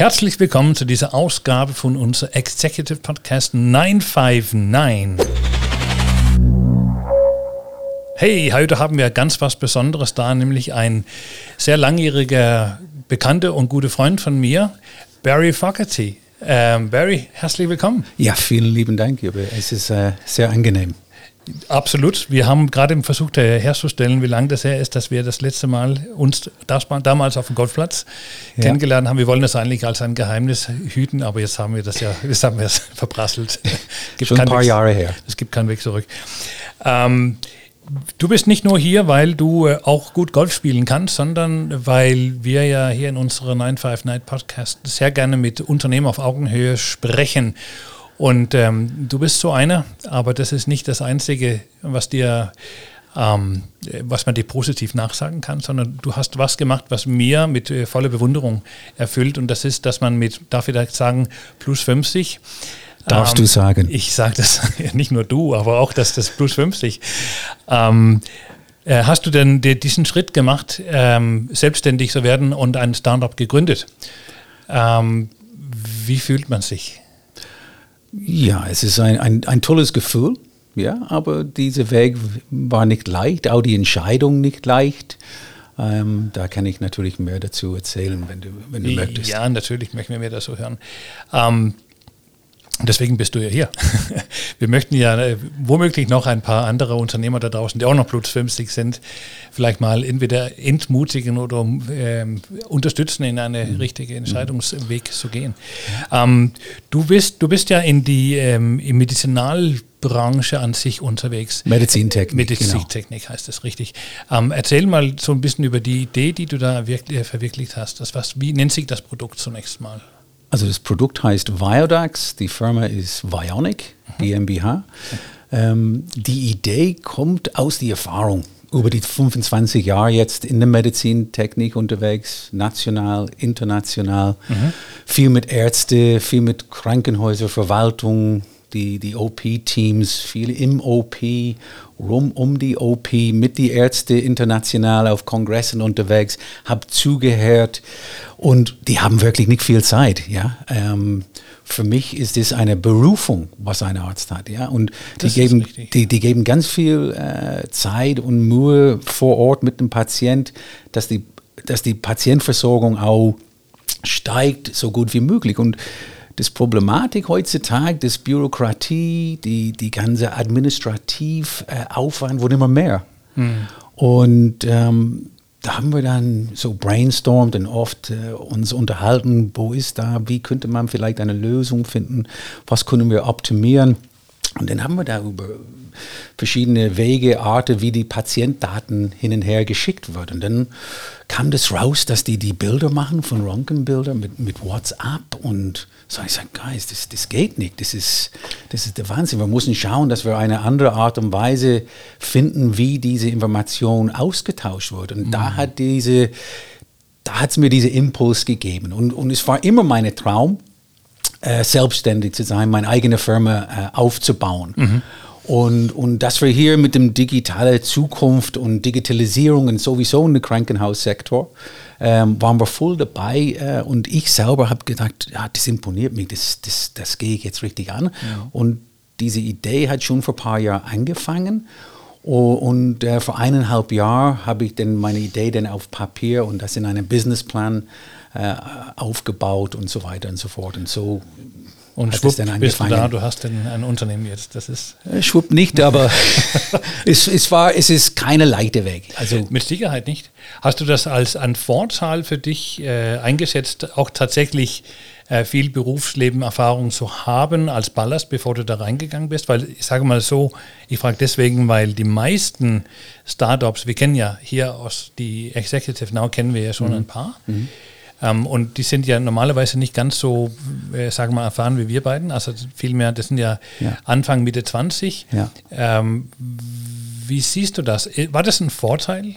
Herzlich willkommen zu dieser Ausgabe von unserem Executive Podcast 959. Hey, heute haben wir ganz was Besonderes da, nämlich ein sehr langjähriger Bekannter und guter Freund von mir, Barry Fogarty. Ähm, Barry, herzlich willkommen. Ja, vielen lieben Dank, Jürgen. Es ist äh, sehr angenehm. Absolut. Wir haben gerade versucht herzustellen, wie lange das her ist, dass wir das letzte Mal uns das, damals auf dem Golfplatz ja. kennengelernt haben. Wir wollen das eigentlich als ein Geheimnis hüten, aber jetzt haben wir das ja, jetzt haben wir es verprasselt. Schon ein paar Weg, Jahre her. Es gibt keinen Weg zurück. Ähm, du bist nicht nur hier, weil du äh, auch gut Golf spielen kannst, sondern weil wir ja hier in unserer 95 Night Podcast sehr gerne mit Unternehmen auf Augenhöhe sprechen. Und ähm, du bist so einer, aber das ist nicht das Einzige, was dir ähm, was man dir positiv nachsagen kann, sondern du hast was gemacht, was mir mit äh, voller Bewunderung erfüllt. Und das ist, dass man mit, darf ich da sagen, plus 50. Darfst ähm, du sagen? Ich sage das, nicht nur du, aber auch, dass das plus 50. Ähm, äh, hast du denn diesen Schritt gemacht, ähm, selbstständig zu werden und ein Startup gegründet? Ähm, wie fühlt man sich? Ja, es ist ein, ein, ein tolles Gefühl, ja, aber dieser Weg war nicht leicht, auch die Entscheidung nicht leicht. Ähm, da kann ich natürlich mehr dazu erzählen, wenn du, wenn du möchtest. Ja, natürlich möchten wir mehr dazu hören. Ähm, Deswegen bist du ja hier. Wir möchten ja äh, womöglich noch ein paar andere Unternehmer da draußen, die auch noch 50 sind, vielleicht mal entweder entmutigen oder äh, unterstützen, in eine mhm. richtige Entscheidungsweg zu gehen. Ähm, du, bist, du bist ja in die ähm, Medizinalbranche an sich unterwegs. Medizintechnik. Medizintechnik genau. heißt das richtig. Ähm, erzähl mal so ein bisschen über die Idee, die du da wirklich, äh, verwirklicht hast. Das, was, wie nennt sich das Produkt zunächst mal? Also das Produkt heißt Viodax, die Firma ist Vionic GmbH. Ähm, die Idee kommt aus der Erfahrung über die 25 Jahre jetzt in der Medizintechnik unterwegs, national, international, mhm. viel mit Ärzten, viel mit Krankenhäusern, Verwaltung, die, die OP-Teams, viel im OP, rum um die OP, mit die Ärzte international auf Kongressen unterwegs, habe zugehört und die haben wirklich nicht viel Zeit. Ja? Ähm, für mich ist es eine Berufung, was ein Arzt hat. Ja? Und die geben, die, die, geben ganz viel äh, Zeit und Mühe vor Ort mit dem Patient, dass die, dass die Patientversorgung auch steigt, so gut wie möglich. Und das Problematik heutzutage, das Bürokratie, die, die ganze Administrativaufwand äh, wurde immer mehr. Mhm. Und ähm, da haben wir dann so brainstormt und oft äh, uns unterhalten, wo ist da, wie könnte man vielleicht eine Lösung finden, was können wir optimieren. Und dann haben wir da über verschiedene Wege, Arten, wie die Patientdaten hin und her geschickt werden. Und dann kam das raus, dass die die Bilder machen von Röntgenbildern mit, mit WhatsApp und so ich sage, Guys, das, das geht nicht, das ist, das ist der Wahnsinn. Wir müssen schauen, dass wir eine andere Art und Weise finden, wie diese Information ausgetauscht wird. Und mhm. da hat diese, da hat es mir diesen Impuls gegeben. Und, und es war immer mein Traum, äh, selbstständig zu sein, meine eigene Firma äh, aufzubauen. Mhm. Und, und dass wir hier mit dem digitalen Zukunft und Digitalisierung und sowieso in im Krankenhaussektor ähm, waren wir voll dabei. Äh, und ich selber habe gedacht, ja, das imponiert mich, das, das, das gehe ich jetzt richtig an. Ja. Und diese Idee hat schon vor ein paar Jahren angefangen. Und äh, vor eineinhalb Jahren habe ich dann meine Idee dann auf Papier und das in einem Businessplan äh, aufgebaut und so weiter und so fort. Und so und schwupp bist du da, du hast denn ein Unternehmen jetzt. Das ist äh, schwupp nicht, aber es, es, war, es ist keine leichte Weg. Also Mit Sicherheit nicht. Hast du das als ein Vorteil für dich äh, eingesetzt, auch tatsächlich äh, viel Berufslebenerfahrung zu haben als Ballast, bevor du da reingegangen bist? Weil ich sage mal so, ich frage deswegen, weil die meisten Startups, wir kennen ja hier aus die Executive Now kennen wir ja schon mhm. ein paar. Mhm ähm, und die sind ja normalerweise nicht ganz so, äh, sagen wir mal, erfahren wie wir beiden. Also vielmehr, das sind ja, ja. Anfang, Mitte 20. Ja. Ähm, wie siehst du das? Äh, war das ein Vorteil?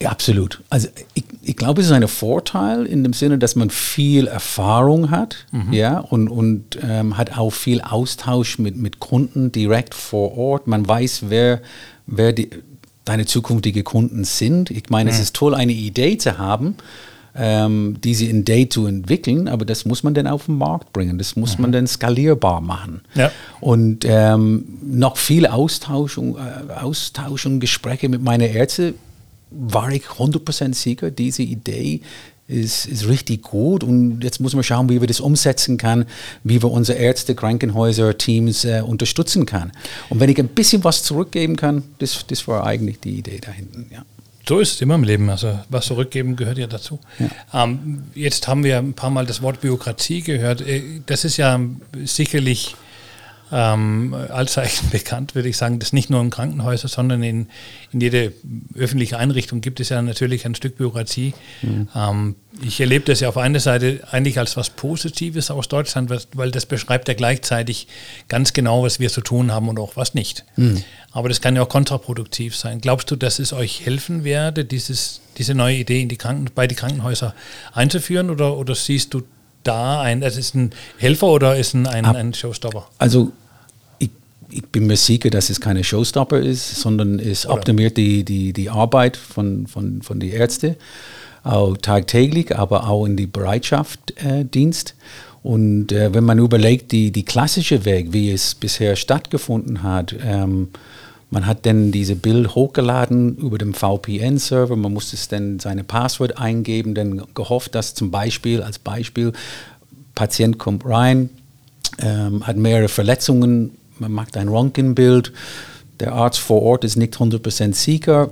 Ja, absolut. Also ich, ich glaube, es ist ein Vorteil in dem Sinne, dass man viel Erfahrung hat, mhm. ja, und, und ähm, hat auch viel Austausch mit, mit Kunden direkt vor Ort. Man weiß, wer, wer die, deine zukünftigen Kunden sind. Ich meine, mhm. es ist toll, eine Idee zu haben, ähm, diese Idee zu entwickeln, aber das muss man dann auf den Markt bringen, das muss mhm. man dann skalierbar machen. Ja. Und ähm, noch viel Austausch und, äh, Austausch und Gespräche mit meinen Ärzten war ich 100% sicher, diese Idee ist, ist richtig gut und jetzt muss man schauen, wie wir das umsetzen können, wie wir unsere Ärzte, Krankenhäuser, Teams äh, unterstützen können. Und wenn ich ein bisschen was zurückgeben kann, das, das war eigentlich die Idee da hinten, ja. So ist es immer im Leben. Also was zurückgeben gehört ja dazu. Ja. Ähm, jetzt haben wir ein paar Mal das Wort Bürokratie gehört. Äh, das ist ja sicherlich ähm, allzeichen bekannt, würde ich sagen, dass nicht nur in Krankenhäusern, sondern in, in jede öffentliche Einrichtung gibt es ja natürlich ein Stück Bürokratie. Mhm. Ähm, ich erlebe das ja auf einer Seite eigentlich als was Positives aus Deutschland, weil das beschreibt ja gleichzeitig ganz genau, was wir zu tun haben und auch was nicht. Mhm. Aber das kann ja auch kontraproduktiv sein. Glaubst du, dass es euch helfen werde, dieses, diese neue Idee in die Kranken, bei die Krankenhäuser einzuführen oder, oder siehst du da ein, es ist ein Helfer oder ist ein, ein, ein Showstopper? Also ich, ich, bin mir sicher, dass es keine Showstopper ist, sondern es oder? optimiert die, die, die Arbeit von, von, von den Ärzten, auch tagtäglich, aber auch in die Bereitschaftsdienst. Äh, und äh, wenn man überlegt, die, die klassische Weg, wie es bisher stattgefunden hat, ähm, man hat dann diese Bild hochgeladen über dem VPN-Server. Man musste dann seine Passwort eingeben, dann gehofft, dass zum Beispiel, als Beispiel, Patient kommt rein, ähm, hat mehrere Verletzungen, man macht ein Röntgenbild, der Arzt vor Ort ist nicht 100% sicher,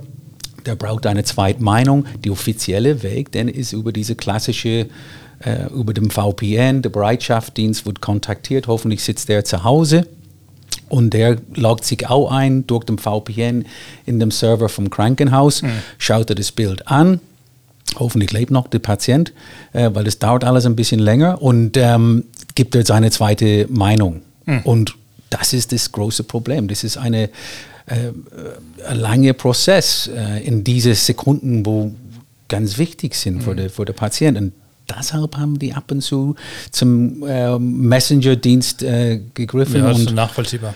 der braucht eine zweite Meinung. Die offizielle Weg, dann ist über diese klassische äh, über dem VPN, der Bereitschaftsdienst wird kontaktiert, hoffentlich sitzt er zu Hause und der loggt sich auch ein durch den VPN in dem Server vom Krankenhaus, mhm. schaut er das Bild an. Hoffentlich lebt noch der Patient, äh, weil das dauert alles ein bisschen länger und ähm, gibt er seine zweite Meinung. Mhm. Und das ist das große Problem. Das ist eine, äh, ein langer Prozess äh, in diese Sekunden, wo ganz wichtig sind mhm. für, den, für den Patienten deshalb haben die ab und zu zum äh, Messenger-Dienst äh, gegriffen. Ja, das ist nachvollziehbar.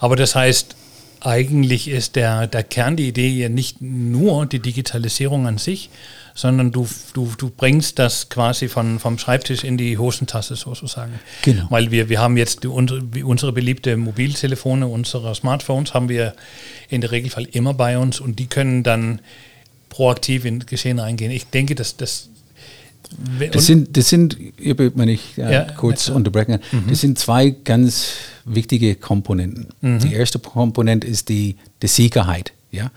Aber das heißt, eigentlich ist der, der Kern, die Idee ja nicht nur die Digitalisierung an sich, sondern du, du, du bringst das quasi von, vom Schreibtisch in die Hosentasse sozusagen. Genau. Weil wir, wir haben jetzt die, unsere, unsere beliebte Mobiltelefone, unsere Smartphones haben wir in der Regelfall immer bei uns und die können dann proaktiv in Geschehen eingehen. Ich denke, dass das das sind, das sind, wenn ich ja, ja, kurz ja. unterbrechen mhm. das sind zwei ganz wichtige Komponenten. Mhm. Die erste Komponente ist die, die Sicherheit, ja?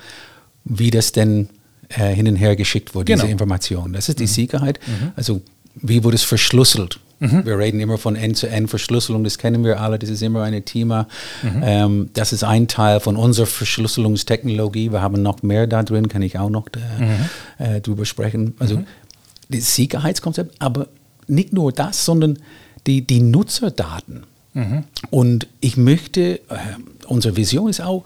wie das denn äh, hin und her geschickt wurde, genau. diese Information. Das ist die mhm. Sicherheit. Mhm. Also wie wurde es verschlüsselt? Mhm. Wir reden immer von End-to-End-Verschlüsselung, das kennen wir alle, das ist immer ein Thema. Mhm. Ähm, das ist ein Teil von unserer Verschlüsselungstechnologie. Wir haben noch mehr da drin, kann ich auch noch da, äh, drüber sprechen. Also das Sicherheitskonzept, aber nicht nur das, sondern die, die Nutzerdaten. Mhm. Und ich möchte, äh, unsere Vision ist auch,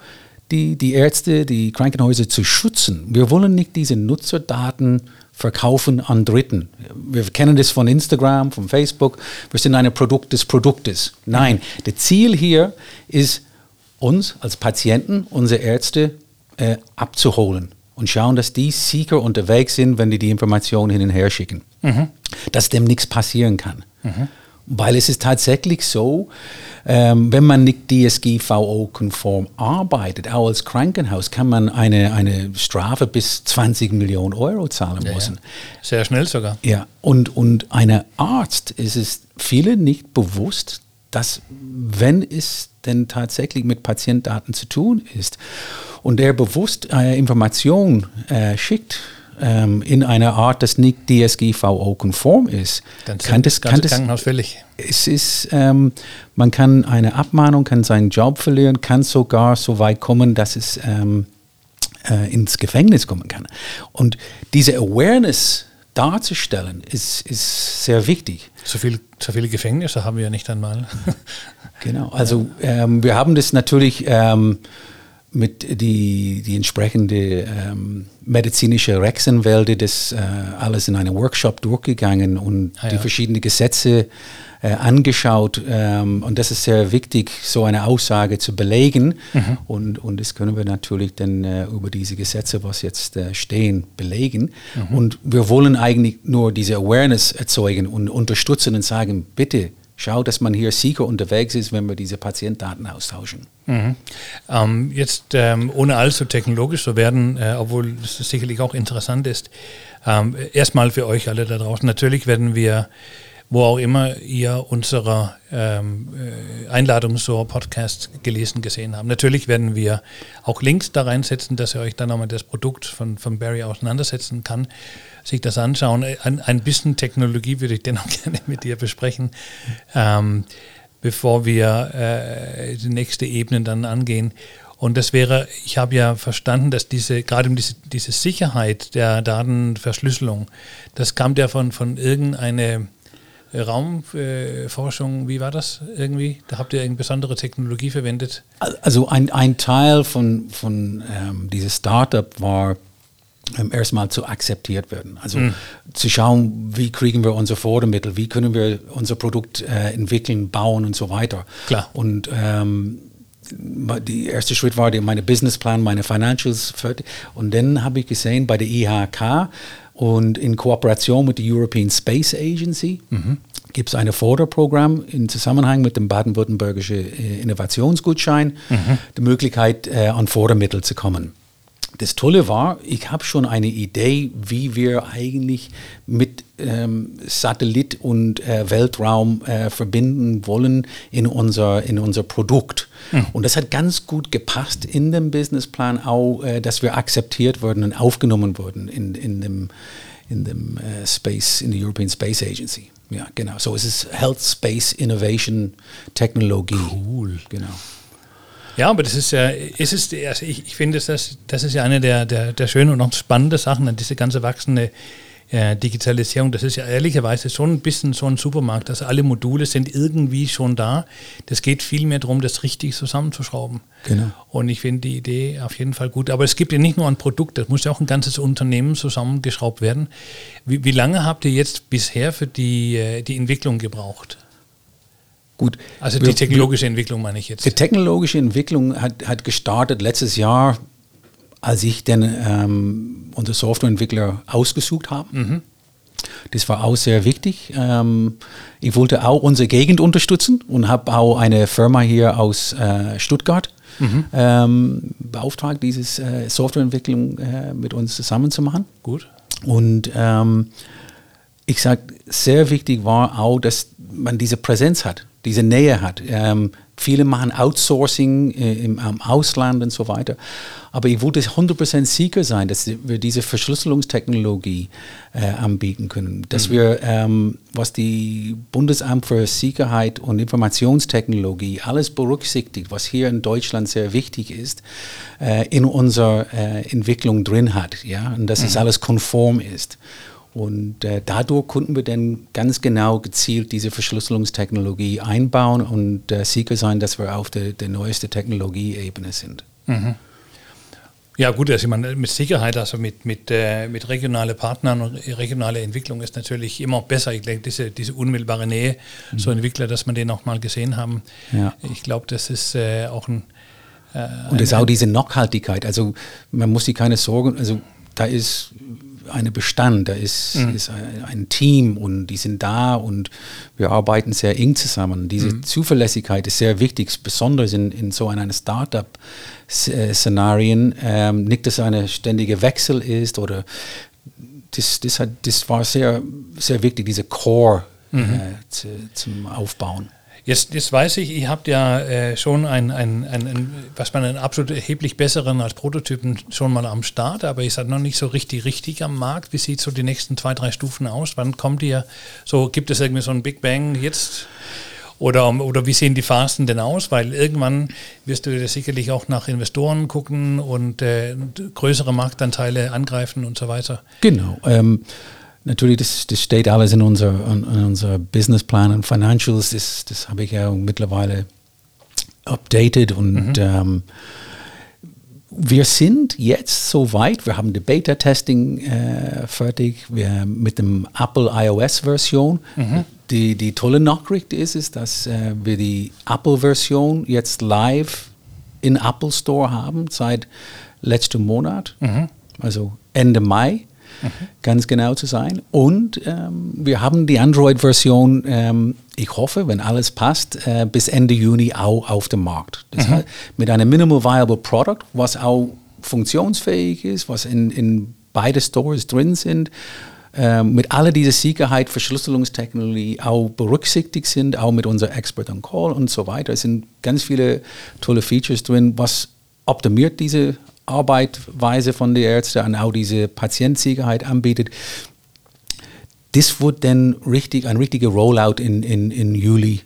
die, die Ärzte, die Krankenhäuser zu schützen. Wir wollen nicht diese Nutzerdaten verkaufen an Dritten. Wir kennen das von Instagram, von Facebook. Wir sind ein Produkt des Produktes. Nein, mhm. das Ziel hier ist, uns als Patienten, unsere Ärzte äh, abzuholen und schauen, dass die sicher unterwegs sind, wenn die die Informationen hin und her schicken. Mhm. Dass dem nichts passieren kann. Mhm. Weil es ist tatsächlich so, ähm, wenn man nicht DSGVO-konform arbeitet, auch als Krankenhaus, kann man eine, eine Strafe bis 20 Millionen Euro zahlen ja, müssen. Ja. Sehr schnell sogar. Ja, und, und einer Arzt ist es vielen nicht bewusst, dass wenn es denn tatsächlich mit Patientdaten zu tun ist und der bewusst äh, Information äh, schickt ähm, in einer Art, das nicht DSGVO-konform ist, dann kann das, kann das Krankenhaus fällig. Es ist, ähm, man kann eine Abmahnung, kann seinen Job verlieren, kann sogar so weit kommen, dass es ähm, äh, ins Gefängnis kommen kann. Und diese Awareness darzustellen, ist, ist sehr wichtig. So, viel, so viele Gefängnisse haben wir ja nicht einmal. genau, also ähm, wir haben das natürlich ähm, mit die, die entsprechende ähm, medizinische Rechtsanwälte das äh, alles in einem Workshop durchgegangen und ah, ja. die verschiedenen Gesetze äh, angeschaut. Ähm, und das ist sehr wichtig, so eine Aussage zu belegen. Mhm. Und, und das können wir natürlich dann äh, über diese Gesetze, was jetzt äh, stehen, belegen. Mhm. Und wir wollen eigentlich nur diese Awareness erzeugen und unterstützen und sagen, bitte schau, dass man hier sicher unterwegs ist, wenn wir diese Patientdaten austauschen. Mhm. Ähm, jetzt ähm, ohne allzu technologisch zu werden, äh, obwohl es sicherlich auch interessant ist, ähm, erstmal für euch alle da draußen. Natürlich werden wir wo auch immer ihr unsere ähm, äh, Einladung zur Podcast gelesen gesehen haben. Natürlich werden wir auch Links da reinsetzen, dass ihr euch dann nochmal das Produkt von, von Barry auseinandersetzen kann, sich das anschauen. Ein, ein bisschen Technologie würde ich dennoch gerne mit dir besprechen, ähm, bevor wir äh, die nächste Ebene dann angehen. Und das wäre, ich habe ja verstanden, dass diese, gerade diese, diese Sicherheit der Datenverschlüsselung, das kam ja von, von irgendeine Raumforschung, wie war das irgendwie? Da habt ihr eine besondere Technologie verwendet? Also ein, ein Teil von, von ähm, dieses Startup war erstmal zu akzeptiert werden. Also mhm. zu schauen, wie kriegen wir unsere Fördermittel, wie können wir unser Produkt äh, entwickeln, bauen und so weiter. Klar. Und ähm, der erste Schritt war meine Businessplan, meine Financials. Und dann habe ich gesehen bei der IHK, und in Kooperation mit der European Space Agency mhm. gibt es ein Förderprogramm im Zusammenhang mit dem baden-württembergischen äh, Innovationsgutschein, mhm. die Möglichkeit, äh, an Fördermittel zu kommen. Das Tolle war, ich habe schon eine Idee, wie wir eigentlich mit ähm, Satellit und äh, Weltraum äh, verbinden wollen in unser, in unser Produkt. Mhm. Und das hat ganz gut gepasst in dem Businessplan auch, äh, dass wir akzeptiert wurden und aufgenommen wurden in, in dem, in dem äh, Space, in der European Space Agency. Ja, genau. So es ist Health Space Innovation Technologie. Cool. Genau. Ja, aber das ist ja, es ist, also ich, ich finde, das, das ist ja eine der, der, der schönen und auch spannenden Sachen an diese ganze wachsende äh, Digitalisierung. Das ist ja ehrlicherweise schon ein bisschen so ein Supermarkt. Also alle Module sind irgendwie schon da. Das geht vielmehr darum, das richtig zusammenzuschrauben. Genau. Und ich finde die Idee auf jeden Fall gut. Aber es gibt ja nicht nur ein Produkt, das muss ja auch ein ganzes Unternehmen zusammengeschraubt werden. Wie, wie lange habt ihr jetzt bisher für die, äh, die Entwicklung gebraucht? Gut. Also die technologische Entwicklung meine ich jetzt. Die technologische Entwicklung hat, hat gestartet letztes Jahr, als ich den, ähm, unsere Softwareentwickler ausgesucht habe. Mhm. Das war auch sehr wichtig. Ähm, ich wollte auch unsere Gegend unterstützen und habe auch eine Firma hier aus äh, Stuttgart mhm. ähm, beauftragt, diese äh, Softwareentwicklung äh, mit uns zusammen zu machen. Gut. Und ähm, ich sage, sehr wichtig war auch, dass man diese Präsenz hat diese Nähe hat. Ähm, viele machen Outsourcing äh, im, im, Ausland und so weiter. Aber ich wollte 100% sicher sein, dass wir diese Verschlüsselungstechnologie äh, anbieten können. Dass mhm. wir, ähm, was die Bundesamt für Sicherheit und Informationstechnologie alles berücksichtigt, was hier in Deutschland sehr wichtig ist, äh, in unserer äh, Entwicklung drin hat. Ja? Und dass mhm. es alles konform ist. Und äh, dadurch konnten wir dann ganz genau gezielt diese Verschlüsselungstechnologie einbauen und äh, sicher sein, dass wir auf der, der neuesten Technologieebene sind. Mhm. Ja gut, also ich meine, mit Sicherheit, also mit, mit, äh, mit regionalen Partnern und regionale Entwicklung ist natürlich immer besser. Ich denke, diese, diese unmittelbare Nähe, mhm. so Entwickler, dass man den auch mal gesehen haben, ja. ich glaube, das ist äh, auch ein... Äh, und es ist auch diese Nachhaltigkeit, also man muss sich keine Sorgen, also da ist eine Bestand, da ist, mhm. ist ein, ein, Team und die sind da und wir arbeiten sehr eng zusammen. Diese mhm. Zuverlässigkeit ist sehr wichtig, besonders in, in so einem Startup-Szenarien. Ähm, nicht, dass ein ständiger Wechsel ist oder das, das, hat, das war sehr, sehr wichtig, diese Core mhm. äh, zu, zum Aufbauen. Jetzt, jetzt weiß ich, ihr habt ja äh, schon ein, ein, ein, ein, was man einen absolut erheblich besseren als Prototypen schon mal am Start, aber ihr seid noch nicht so richtig, richtig am Markt. Wie sieht so die nächsten zwei, drei Stufen aus? Wann kommt ihr? So, gibt es irgendwie so ein Big Bang jetzt? Oder, oder wie sehen die Phasen denn aus? Weil irgendwann wirst du sicherlich auch nach Investoren gucken und äh, größere Marktanteile angreifen und so weiter. Genau. Ähm Natürlich, das, das steht alles in unser, in, in unser Businessplan und Financials. Das, das habe ich ja mittlerweile updated und mhm. ähm, wir sind jetzt so weit, wir haben die Beta-Testing äh, fertig wir, mit dem Apple iOS-Version. Mhm. Die, die tolle Nachricht ist, ist dass äh, wir die Apple-Version jetzt live in Apple Store haben seit letztem Monat, mhm. also Ende Mai ganz genau zu sein. Und ähm, wir haben die Android-Version, ähm, ich hoffe, wenn alles passt, äh, bis Ende Juni auch auf dem Markt. Das mhm. heißt, mit einem Minimal Viable Product, was auch funktionsfähig ist, was in, in beide Stores drin sind. Ähm, mit all dieser Sicherheit, Verschlüsselungstechnologie auch berücksichtigt sind, auch mit unserer Expert on Call und so weiter. Es sind ganz viele tolle Features drin, was optimiert diese Arbeitsweise von den Ärzten und auch diese Patientsicherheit anbietet. Das wird dann richtig, ein richtiger Rollout in, in, in Juli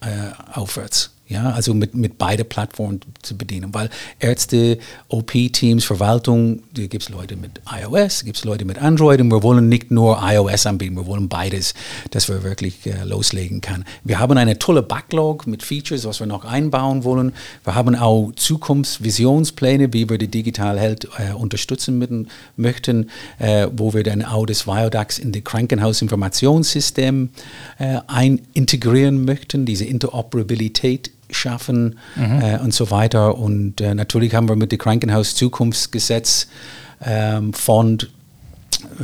äh, aufwärts. Ja, also mit, mit beide Plattformen zu bedienen. Weil Ärzte, OP-Teams, Verwaltung, da gibt es Leute mit iOS, gibt es Leute mit Android und wir wollen nicht nur iOS anbieten, wir wollen beides, dass wir wirklich äh, loslegen können. Wir haben eine tolle Backlog mit Features, was wir noch einbauen wollen. Wir haben auch Zukunftsvisionspläne, wie wir die Digital Health äh, unterstützen mit, möchten, äh, wo wir dann auch das Viodax in das Krankenhausinformationssystem äh, ein integrieren möchten, diese Interoperabilität schaffen mhm. äh, und so weiter. Und äh, natürlich haben wir mit dem Krankenhaus-Zukunftsgesetz ähm, Fond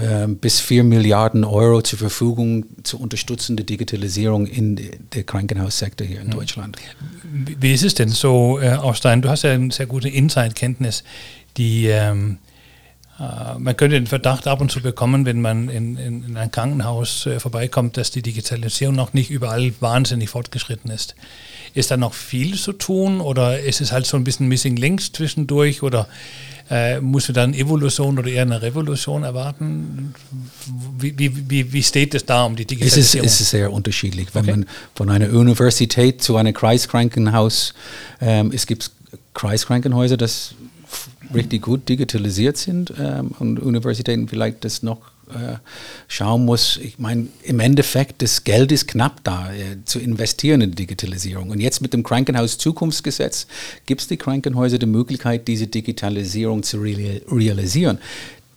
äh, bis 4 Milliarden Euro zur Verfügung zur Unterstützung der Digitalisierung in der Krankenhaussektor hier in mhm. Deutschland. Wie ist es denn so, äh, Ausstein? Du hast ja eine sehr gute Insight-Kenntnis, die ähm, äh, man könnte den Verdacht ab und zu bekommen, wenn man in, in, in ein Krankenhaus äh, vorbeikommt, dass die Digitalisierung noch nicht überall wahnsinnig fortgeschritten ist. Ist da noch viel zu tun oder ist es halt so ein bisschen Missing Links zwischendurch oder äh, muss man dann Evolution oder eher eine Revolution erwarten? Wie, wie, wie, wie steht es da um die Digitalisierung? Es ist, es ist sehr unterschiedlich. Wenn okay. man von einer Universität zu einem Kreiskrankenhaus, ähm, es gibt Kreiskrankenhäuser, das richtig gut digitalisiert sind ähm, und Universitäten vielleicht das noch äh, schauen muss, ich meine, im Endeffekt, das Geld ist knapp da, äh, zu investieren in Digitalisierung. Und jetzt mit dem Krankenhaus-Zukunftsgesetz gibt es die Krankenhäuser die Möglichkeit, diese Digitalisierung zu realisieren.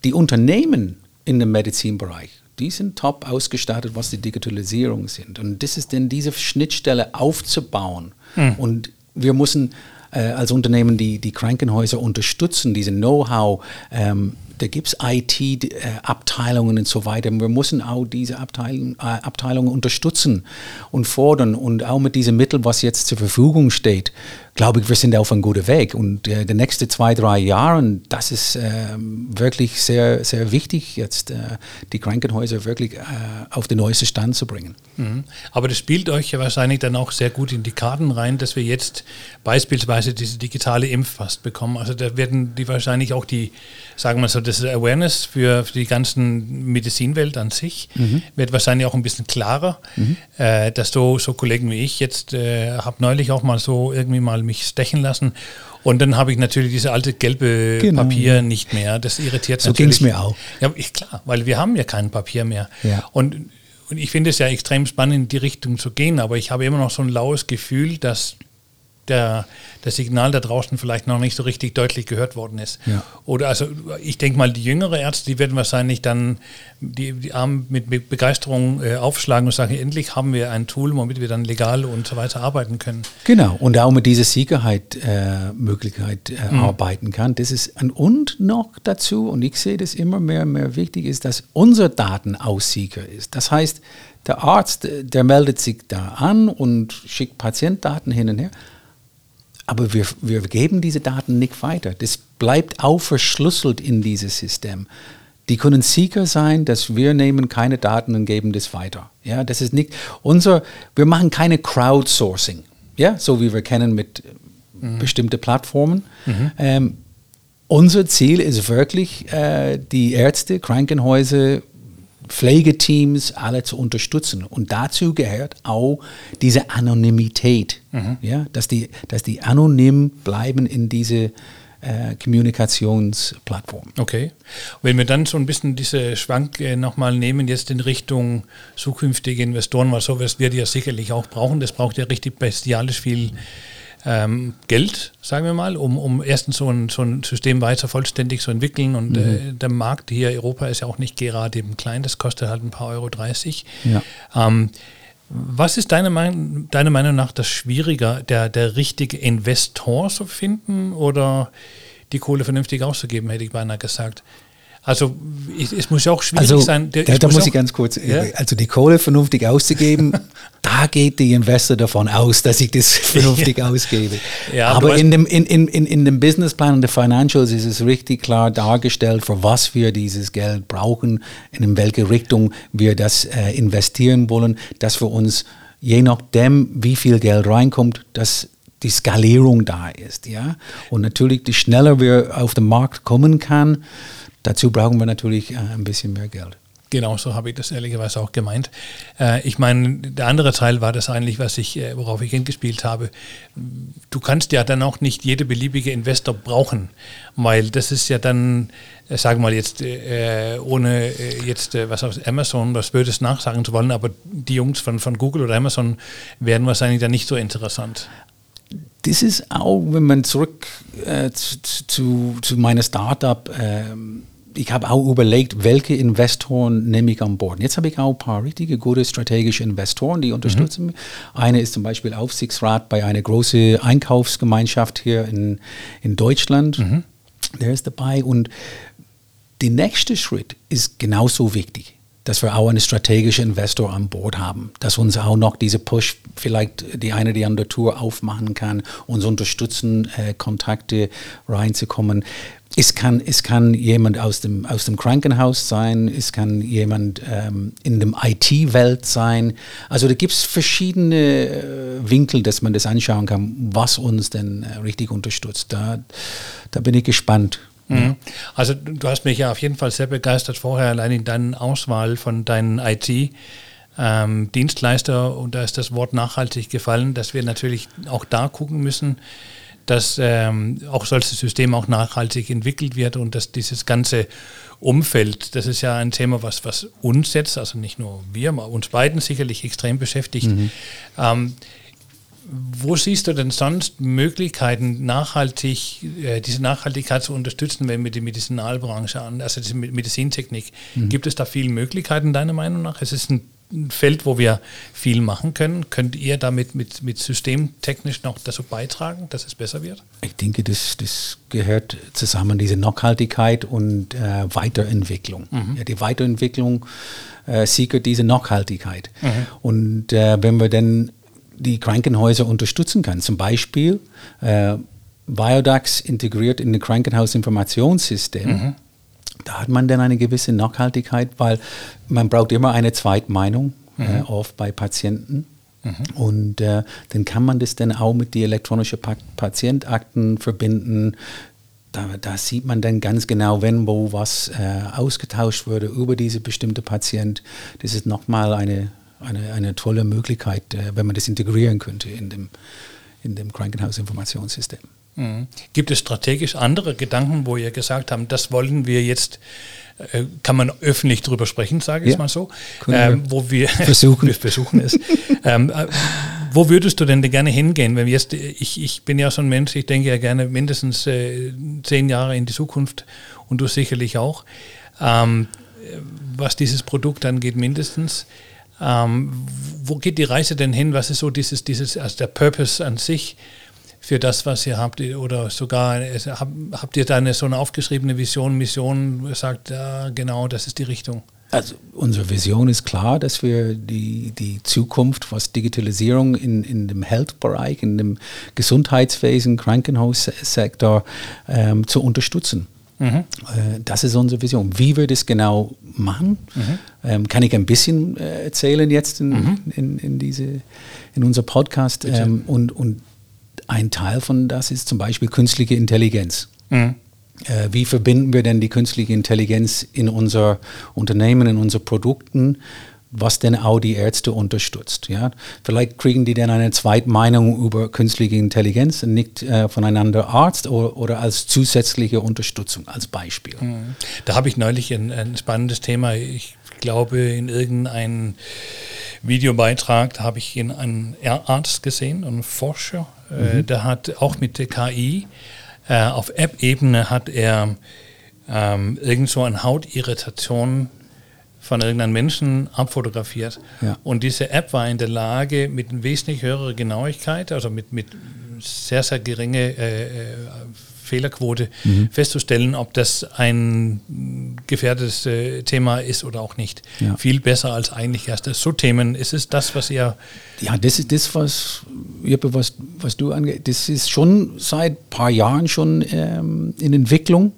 Die Unternehmen in dem Medizinbereich, die sind top ausgestattet, was die Digitalisierung sind. Und das ist denn diese Schnittstelle aufzubauen. Hm. Und wir müssen äh, als Unternehmen die, die Krankenhäuser unterstützen, diese Know-how ähm, da gibt es IT-Abteilungen und so weiter. Wir müssen auch diese Abteilung, äh, Abteilungen unterstützen und fordern und auch mit diesen Mitteln, was jetzt zur Verfügung steht, glaube ich, wir sind auf einem guten Weg. Und äh, die nächsten zwei, drei Jahre, das ist äh, wirklich sehr, sehr wichtig, jetzt äh, die Krankenhäuser wirklich äh, auf den neuesten Stand zu bringen. Mhm. Aber das spielt euch ja wahrscheinlich dann auch sehr gut in die Karten rein, dass wir jetzt beispielsweise diese digitale Impfpass bekommen. Also da werden die wahrscheinlich auch die, sagen wir so, das Awareness für, für die ganzen Medizinwelt an sich mhm. wird wahrscheinlich auch ein bisschen klarer, mhm. äh, dass so, so Kollegen wie ich jetzt, äh, habe neulich auch mal so irgendwie mal mich stechen lassen und dann habe ich natürlich diese alte gelbe genau. Papier nicht mehr. Das irritiert so natürlich. So ging es mir auch. Ja, ich, klar, weil wir haben ja kein Papier mehr. Ja. Und, und ich finde es ja extrem spannend, in die Richtung zu gehen, aber ich habe immer noch so ein laues Gefühl, dass der, das Signal da draußen vielleicht noch nicht so richtig deutlich gehört worden ist. Ja. Oder also ich denke mal, die jüngere Ärzte, die werden wahrscheinlich dann die, die Arme mit Begeisterung äh, aufschlagen und sagen, endlich haben wir ein Tool, womit wir dann legal und so weiter arbeiten können. Genau, und auch mit dieser Sicherheit äh, äh, mhm. arbeiten kann. Das ist ein und noch dazu, und ich sehe das immer mehr und mehr wichtig ist, dass unsere Daten auch sicher ist. Das heißt, der Arzt, der meldet sich da an und schickt Patientdaten hin und her. Aber wir, wir geben diese Daten nicht weiter. Das bleibt auch verschlüsselt in dieses System. Die können sicher sein, dass wir nehmen keine Daten und geben das weiter. Ja, das ist nicht unser, wir machen keine Crowdsourcing. Ja, so wie wir kennen mit mhm. bestimmten Plattformen. Mhm. Ähm, unser Ziel ist wirklich, äh, die Ärzte, Krankenhäuser, Pflegeteams alle zu unterstützen. Und dazu gehört auch diese Anonymität, mhm. ja, dass, die, dass die anonym bleiben in diese äh, Kommunikationsplattform. Okay. Wenn wir dann so ein bisschen diese Schwank äh, nochmal nehmen, jetzt in Richtung zukünftige Investoren, weil sowas wird ja sicherlich auch brauchen, das braucht ja richtig bestialisch viel ähm, Geld, sagen wir mal, um, um erstens so ein, so ein System weiter vollständig zu entwickeln. Und mhm. äh, der Markt hier, Europa, ist ja auch nicht gerade eben klein, das kostet halt ein paar Euro 30. Ja. Ähm, was ist deine Meinung, deiner Meinung nach das Schwieriger, der, der richtige Investor zu finden oder die Kohle vernünftig auszugeben, hätte ich beinahe gesagt? Also es muss ja auch schwierig also, sein. Da, da muss, muss ich ganz kurz, ja? also die Kohle vernünftig auszugeben, da geht die Investor davon aus, dass ich das vernünftig ausgebe. Ja, aber in dem, in, in, in dem Businessplan und der Financials ist es richtig klar dargestellt, für was wir dieses Geld brauchen, in welche Richtung wir das äh, investieren wollen, dass wir uns je nachdem, wie viel Geld reinkommt, dass die Skalierung da ist. Ja? Und natürlich, je schneller wir auf den Markt kommen kann, Dazu brauchen wir natürlich äh, ein bisschen mehr Geld. Genau, so habe ich das ehrlicherweise auch gemeint. Äh, ich meine, der andere Teil war das eigentlich, was ich, äh, worauf ich hingespielt habe. Du kannst ja dann auch nicht jede beliebige Investor brauchen, weil das ist ja dann, sagen wir mal jetzt, ohne jetzt was aus Amazon, was Böses nachsagen zu wollen, aber die Jungs von, von Google oder Amazon werden wahrscheinlich dann nicht so interessant das ist auch, wenn man zurück äh, zu, zu, zu meiner Startup ähm, ich habe auch überlegt, welche Investoren nehme ich an Bord. Jetzt habe ich auch ein paar richtige gute strategische Investoren, die unterstützen mhm. mich. Eine ist zum Beispiel Aufsichtsrat bei einer großen Einkaufsgemeinschaft hier in, in Deutschland. Mhm. Der ist dabei. Und der nächste Schritt ist genauso wichtig dass wir auch einen strategischen Investor an Bord haben, dass uns auch noch diese Push vielleicht die eine oder andere Tour aufmachen kann, uns unterstützen, äh, Kontakte reinzukommen. Es kann, es kann jemand aus dem, aus dem Krankenhaus sein, es kann jemand ähm, in dem IT-Welt sein. Also da gibt es verschiedene äh, Winkel, dass man das anschauen kann, was uns denn äh, richtig unterstützt. Da, da bin ich gespannt. Mhm. Also du hast mich ja auf jeden Fall sehr begeistert vorher, allein in deiner Auswahl von deinen IT. Ähm, Dienstleister, und da ist das Wort nachhaltig gefallen, dass wir natürlich auch da gucken müssen, dass ähm, auch solches System auch nachhaltig entwickelt wird und dass dieses ganze Umfeld, das ist ja ein Thema, was, was uns jetzt, also nicht nur wir, uns beiden sicherlich extrem beschäftigt. Mhm. Ähm, wo siehst du denn sonst Möglichkeiten, nachhaltig, äh, diese Nachhaltigkeit zu unterstützen, wenn wir die Medizinalbranche an, also die Medizintechnik? Mhm. Gibt es da viele Möglichkeiten, deiner Meinung nach? Es ist ein Feld, wo wir viel machen können. Könnt ihr damit mit, mit systemtechnisch noch dazu beitragen, dass es besser wird? Ich denke, das, das gehört zusammen, diese Nachhaltigkeit und äh, Weiterentwicklung. Mhm. Ja, die Weiterentwicklung äh, sichert diese Nachhaltigkeit. Mhm. Und äh, wenn wir dann die Krankenhäuser unterstützen kann. Zum Beispiel äh, Biodax integriert in das Krankenhausinformationssystem. Mhm. Da hat man dann eine gewisse Nachhaltigkeit, weil man braucht immer eine Zweitmeinung, äh, mhm. äh, oft bei Patienten. Mhm. Und äh, dann kann man das dann auch mit den elektronischen pa Patientakten verbinden. Da, da, sieht man dann ganz genau, wenn wo was äh, ausgetauscht wurde über diese bestimmte Patient. Das ist nochmal eine eine, eine tolle Möglichkeit, äh, wenn man das integrieren könnte in dem, in dem Krankenhausinformationssystem. Mhm. Gibt es strategisch andere Gedanken, wo ihr gesagt habt, das wollen wir jetzt, äh, kann man öffentlich darüber sprechen, sage ich ja, mal so, ähm, wo wir versuchen, wir versuchen es. ähm, äh, wo würdest du denn gerne hingehen, wenn wir jetzt, ich, ich bin ja so ein Mensch, ich denke ja gerne mindestens äh, zehn Jahre in die Zukunft und du sicherlich auch, ähm, was dieses Produkt angeht mindestens. Ähm, wo geht die Reise denn hin? Was ist so dieses, dieses, also der Purpose an sich für das, was ihr habt? Oder sogar habt ihr da eine, so eine aufgeschriebene Vision, Mission, sagt, ja, genau, das ist die Richtung? Also unsere Vision ist klar, dass wir die, die Zukunft, was Digitalisierung in, in dem Health-Bereich, in dem Gesundheitswesen, Krankenhaussektor ähm, zu unterstützen. Mhm. Äh, das ist unsere Vision. Wie wir das genau machen, mhm. ähm, kann ich ein bisschen äh, erzählen jetzt in, mhm. in, in, diese, in unser Podcast. Ähm, und, und ein Teil von das ist zum Beispiel künstliche Intelligenz. Mhm. Äh, wie verbinden wir denn die künstliche Intelligenz in unser Unternehmen, in unsere Produkten? was denn auch die Ärzte unterstützt. Ja? Vielleicht kriegen die dann eine Zweitmeinung über künstliche Intelligenz und nicht äh, voneinander Arzt oder, oder, als zusätzliche Unterstützung, als Beispiel. Mhm. Da habe ich neulich ein, ein spannendes Thema. Ich glaube, in irgendeinem Videobeitrag, habe ich ihn einen Arzt gesehen, einen Forscher, äh, mhm. der hat auch mit der KI äh, auf App-Ebene hat er ähm, irgend so eine Hautirritation von irgendeinem Menschen abfotografiert. Ja. Und diese App war in der Lage, mit wesentlich höherer Genauigkeit, also mit, mit sehr, sehr geringe äh, äh Fehlerquote mhm. festzustellen, ob das ein gefährdetes äh, Thema ist oder auch nicht. Ja. Viel besser als eigentlich erst so Themen. Ist es das, was ihr. Ja, das ist das, was, was, was du angeht. Das ist schon seit ein paar Jahren schon ähm, in Entwicklung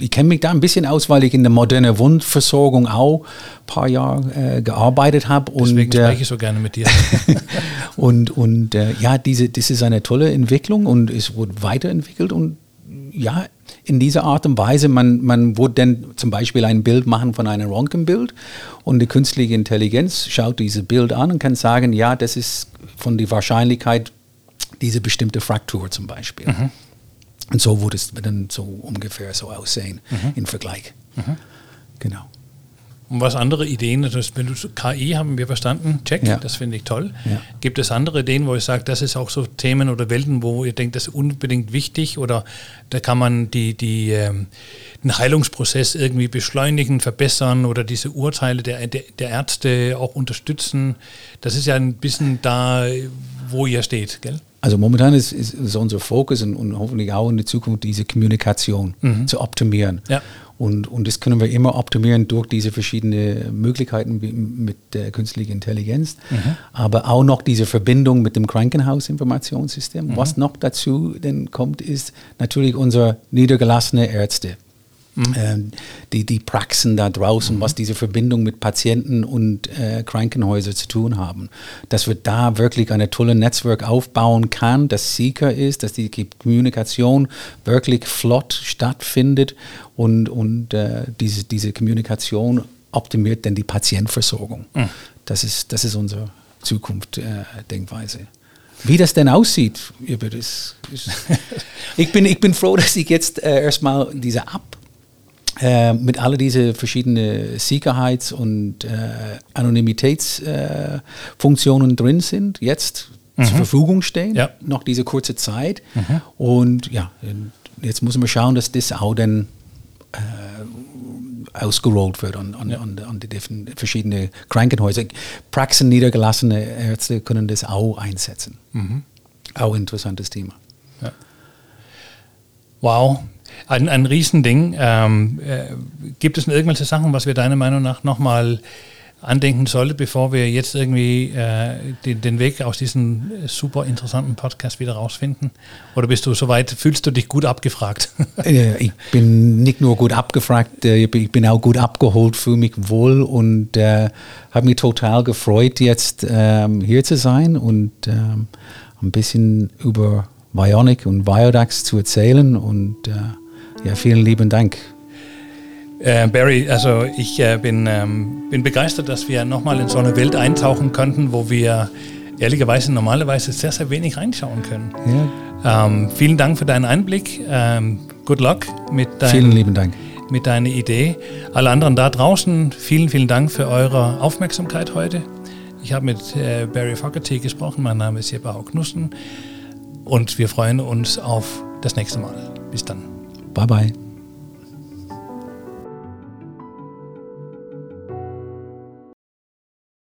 ich kenne mich da ein bisschen aus, weil ich in der modernen Wundversorgung auch ein paar Jahre äh, gearbeitet habe. Deswegen äh, spreche ich so gerne mit dir. und und äh, ja, diese, das ist eine tolle Entwicklung und es wurde weiterentwickelt und ja, in dieser Art und Weise, man, man würde dann zum Beispiel ein Bild machen von einem Röntgenbild und die künstliche Intelligenz schaut dieses Bild an und kann sagen, ja, das ist von der Wahrscheinlichkeit diese bestimmte Fraktur zum Beispiel. Mhm. Und so würde es dann so ungefähr so aussehen mhm. im Vergleich. Mhm. Genau. Und was andere Ideen, das wenn du KI haben wir verstanden, check, ja. das finde ich toll. Ja. Gibt es andere Ideen, wo ich sage, das ist auch so Themen oder Welten, wo ihr denkt, das ist unbedingt wichtig oder da kann man die, die, ähm, den Heilungsprozess irgendwie beschleunigen, verbessern oder diese Urteile der, der, der Ärzte auch unterstützen? Das ist ja ein bisschen da, wo ihr steht, gell? Also momentan ist, ist, ist unser Fokus und, und, hoffentlich auch in der Zukunft diese Kommunikation mhm. zu optimieren. Ja. Und, und das können wir immer optimieren durch diese verschiedenen Möglichkeiten mit der künstlichen Intelligenz, mhm. aber auch noch diese Verbindung mit dem Krankenhausinformationssystem. Mhm. Was noch dazu denn kommt, ist natürlich unsere niedergelassene Ärzte. Mhm. Ähm, die, die Praxen da draußen, mhm. was diese Verbindung mit Patienten und äh, Krankenhäusern zu tun haben. Dass wir da wirklich ein tolles Netzwerk aufbauen kann, das sicher ist, dass die Kommunikation wirklich flott stattfindet und, und äh, diese, diese Kommunikation optimiert dann die Patientenversorgung. Mhm. Das, ist, das ist unsere Zukunft-Denkweise. Äh, wie das denn aussieht, das, ich, bin, ich bin froh, dass ich jetzt äh, erstmal diese App äh, mit all diese verschiedenen Sicherheits- und äh, Anonymitätsfunktionen drin sind, jetzt mhm. zur Verfügung stehen, ja. noch diese kurze Zeit. Mhm. Und ja, jetzt müssen wir schauen, dass das auch dann äh, ausgerollt wird an, an, ja. an, an, die verschiedenen Krankenhäuser. Praxen niedergelassene Ärzte können das auch einsetzen. Mhm. Auch interessantes Thema. Ja. Wow, ein, ein Riesending. Ähm, äh, gibt es irgendwelche Sachen, was wir deiner Meinung nach nochmal andenken sollten, bevor wir jetzt irgendwie äh, den, den, Weg aus diesem super interessanten Podcast wieder rausfinden? Oder bist du soweit, fühlst du dich gut abgefragt? ich bin nicht nur gut abgefragt, äh, ich bin auch gut abgeholt, fühle mich wohl und äh, habe mich total gefreut, jetzt ähm, hier zu sein und ähm, ein bisschen über Bionic und Biodax zu erzählen und äh, ja, vielen lieben Dank. Äh, Barry, also ich äh, bin, ähm, bin begeistert, dass wir nochmal in so eine Welt eintauchen könnten, wo wir ehrlicherweise normalerweise sehr, sehr wenig reinschauen können. Ja. Ähm, vielen Dank für deinen Einblick. Ähm, good luck mit, dein, vielen lieben Dank. mit deiner Idee. Alle anderen da draußen, vielen, vielen Dank für eure Aufmerksamkeit heute. Ich habe mit äh, Barry Fogarty gesprochen. Mein Name ist Jeppe Knussen und wir freuen uns auf das nächste Mal. Bis dann. Bye bye.